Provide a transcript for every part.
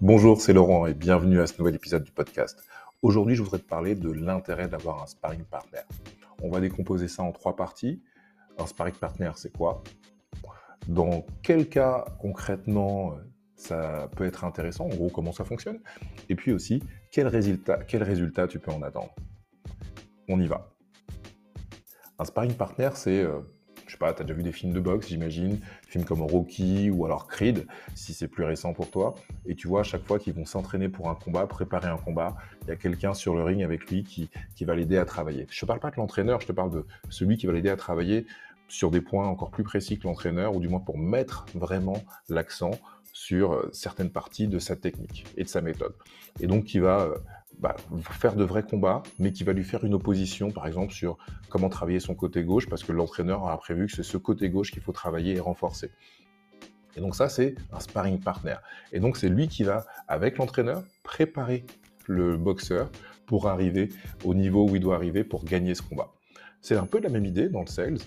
Bonjour, c'est Laurent et bienvenue à ce nouvel épisode du podcast. Aujourd'hui, je voudrais te parler de l'intérêt d'avoir un sparring partner. On va décomposer ça en trois parties. Un sparring partner, c'est quoi? Dans quel cas concrètement ça peut être intéressant? En gros, comment ça fonctionne? Et puis aussi, quel résultat, quel résultat tu peux en attendre? On y va. Un sparring partner, c'est euh, je sais pas, tu déjà vu des films de boxe, j'imagine, films comme Rocky ou alors Creed, si c'est plus récent pour toi, et tu vois, à chaque fois qu'ils vont s'entraîner pour un combat, préparer un combat, il y a quelqu'un sur le ring avec lui qui, qui va l'aider à travailler. Je ne parle pas de l'entraîneur, je te parle de celui qui va l'aider à travailler sur des points encore plus précis que l'entraîneur, ou du moins pour mettre vraiment l'accent sur euh, certaines parties de sa technique et de sa méthode. Et donc qui va euh, bah, faire de vrais combats, mais qui va lui faire une opposition, par exemple, sur comment travailler son côté gauche, parce que l'entraîneur a prévu que c'est ce côté gauche qu'il faut travailler et renforcer. Et donc ça, c'est un sparring partner. Et donc c'est lui qui va, avec l'entraîneur, préparer le boxeur pour arriver au niveau où il doit arriver pour gagner ce combat. C'est un peu la même idée dans le sales.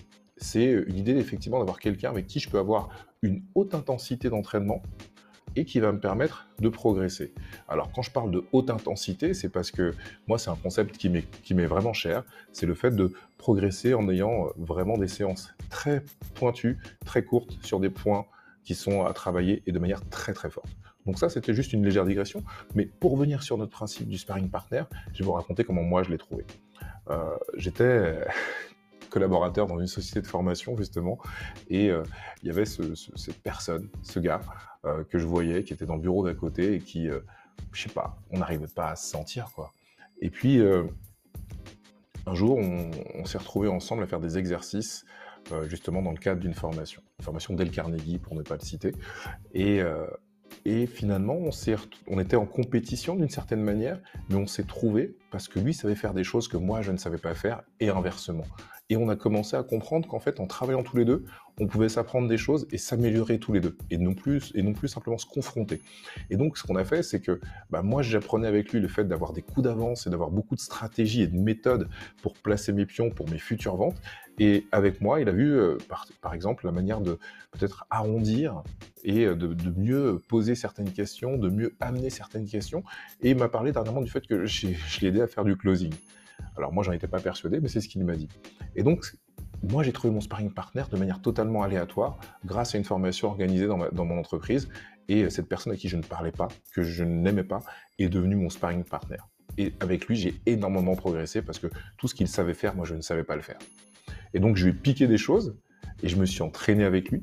C'est une idée effectivement d'avoir quelqu'un avec qui je peux avoir une haute intensité d'entraînement, et qui va me permettre de progresser. Alors quand je parle de haute intensité, c'est parce que moi c'est un concept qui m'est vraiment cher, c'est le fait de progresser en ayant euh, vraiment des séances très pointues, très courtes sur des points qui sont à travailler et de manière très très forte. Donc ça c'était juste une légère digression, mais pour revenir sur notre principe du sparring partner, je vais vous raconter comment moi je l'ai trouvé. Euh, J'étais collaborateur dans une société de formation justement, et euh, il y avait cette personne, ce gars euh, que je voyais, qui était dans le bureau d'à côté et qui, euh, je sais pas, on n'arrivait pas à se sentir quoi. Et puis un jour, on, s'est retrouvés ensemble à faire des exercices justement dans le cadre d'une formation, une formation Del Carnegie pour ne pas le citer, et et finalement, on, était en compétition d'une certaine manière, mais on s'est trouvé parce que lui savait faire des choses que moi, je ne savais pas faire, et inversement. Et on a commencé à comprendre qu'en fait, en travaillant tous les deux, on pouvait s'apprendre des choses et s'améliorer tous les deux, et non plus, et non plus simplement se confronter. Et donc, ce qu'on a fait, c'est que bah, moi, j'apprenais avec lui le fait d'avoir des coups d'avance et d'avoir beaucoup de stratégies et de méthodes pour placer mes pions pour mes futures ventes. Et avec moi, il a vu, euh, par, exemple, la manière de peut-être arrondir et euh, de, mieux poser certaines questions, de mieux amener certaines questions. Et il m'a parlé dernièrement du fait que je l'ai aidé à faire du closing. Alors moi, j'en étais pas persuadé, mais c'est ce qu'il m'a dit. Et donc, moi, j'ai trouvé mon sparring partner de manière totalement aléatoire grâce à une formation organisée dans, mon entreprise. Et cette personne à qui je ne parlais pas, que je n'aimais pas, est devenue mon sparring partner. Et avec lui, j'ai énormément progressé parce que tout ce qu'il savait faire, moi, je ne savais pas le faire. Et donc, je lui ai piqué des choses et je me suis entraîné avec lui.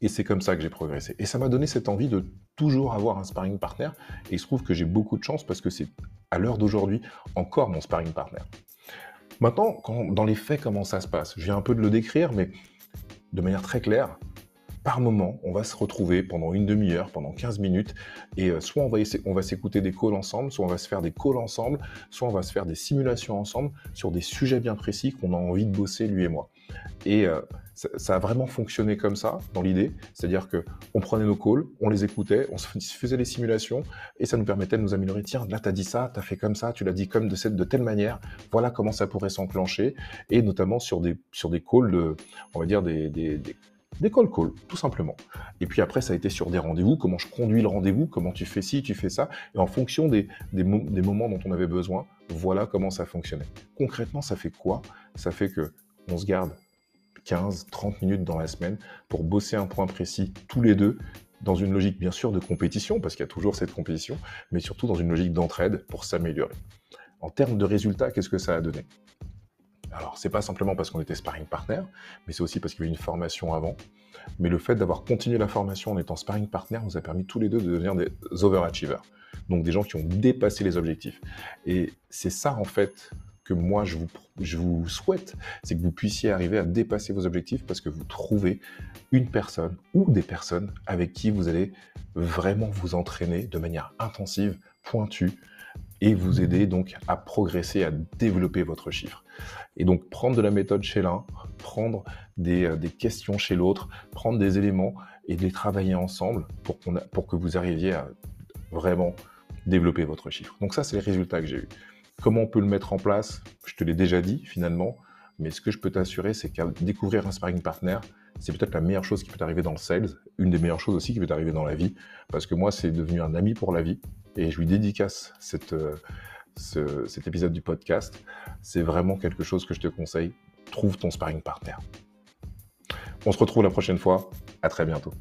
Et c'est comme ça que j'ai progressé. Et ça m'a donné cette envie de toujours avoir un sparring partner. Et il se trouve que j'ai beaucoup de chance parce que c'est à l'heure d'aujourd'hui encore mon sparring partner. Maintenant, dans les faits, comment ça se passe? Je viens un peu de le décrire, mais de manière très claire, par moment, on va se retrouver pendant une demi-heure, pendant 15 minutes, et euh, soit on va, on va s'écouter des calls ensemble, soit on va se faire des calls ensemble, soit on va se faire des simulations ensemble sur des sujets bien précis qu'on a envie de bosser, lui et moi. Et euh, ça, a vraiment fonctionné comme ça, dans l'idée, c'est-à-dire que on prenait nos calls, on les écoutait, on se faisait des simulations, et ça nous permettait de nous améliorer. Tiens, là, tu as dit ça, tu as fait comme ça, tu l'as dit comme de, cette, de telle manière, voilà comment ça pourrait s'enclencher, et notamment sur des, calls, de, on va dire des, des, des des call tout simplement. Et puis après, ça a été sur des rendez-vous, comment je conduis le rendez-vous, comment tu fais ci, tu fais ça, et en fonction des, des, des, moments dont on avait besoin, voilà comment ça fonctionnait. Concrètement, ça fait quoi? Ça fait que on se garde 15, 30 minutes dans la semaine pour bosser un point précis tous les deux dans une logique bien sûr de compétition, parce qu'il y a toujours cette compétition, mais surtout dans une logique d'entraide pour s'améliorer. En termes de résultats, qu'est-ce que ça a donné? Alors, c'est pas simplement parce qu'on était sparring partner, mais c'est aussi parce qu'il y avait une formation avant. Mais le fait d'avoir continué la formation en étant sparring partner nous a permis tous les deux de devenir des overachievers. Donc des gens qui ont dépassé les objectifs. Et c'est ça, en fait, moi je vous, souhaite, c'est que vous puissiez arriver à dépasser vos objectifs parce que vous trouvez une personne ou des personnes avec qui vous allez vraiment vous entraîner de manière intensive, pointue, et vous aider donc à progresser, à développer votre chiffre. Et donc prendre de la méthode chez l'un, prendre des, euh, questions chez l'autre, prendre des éléments et les travailler ensemble pour, pour que vous arriviez à vraiment développer votre chiffre. Donc ça, c'est les résultats que j'ai eus. Comment on peut le mettre en place Je te l'ai déjà dit finalement, mais ce que je peux t'assurer, c'est qu'à découvrir un sparring partner, c'est peut-être la meilleure chose qui peut arriver dans le sales, une des meilleures choses aussi qui peut arriver dans la vie, parce que moi, c'est devenu un ami pour la vie, et je lui dédicace euh, cet épisode du podcast. C'est vraiment quelque chose que je te conseille. Trouve ton sparring partner. On se retrouve la prochaine fois. À très bientôt.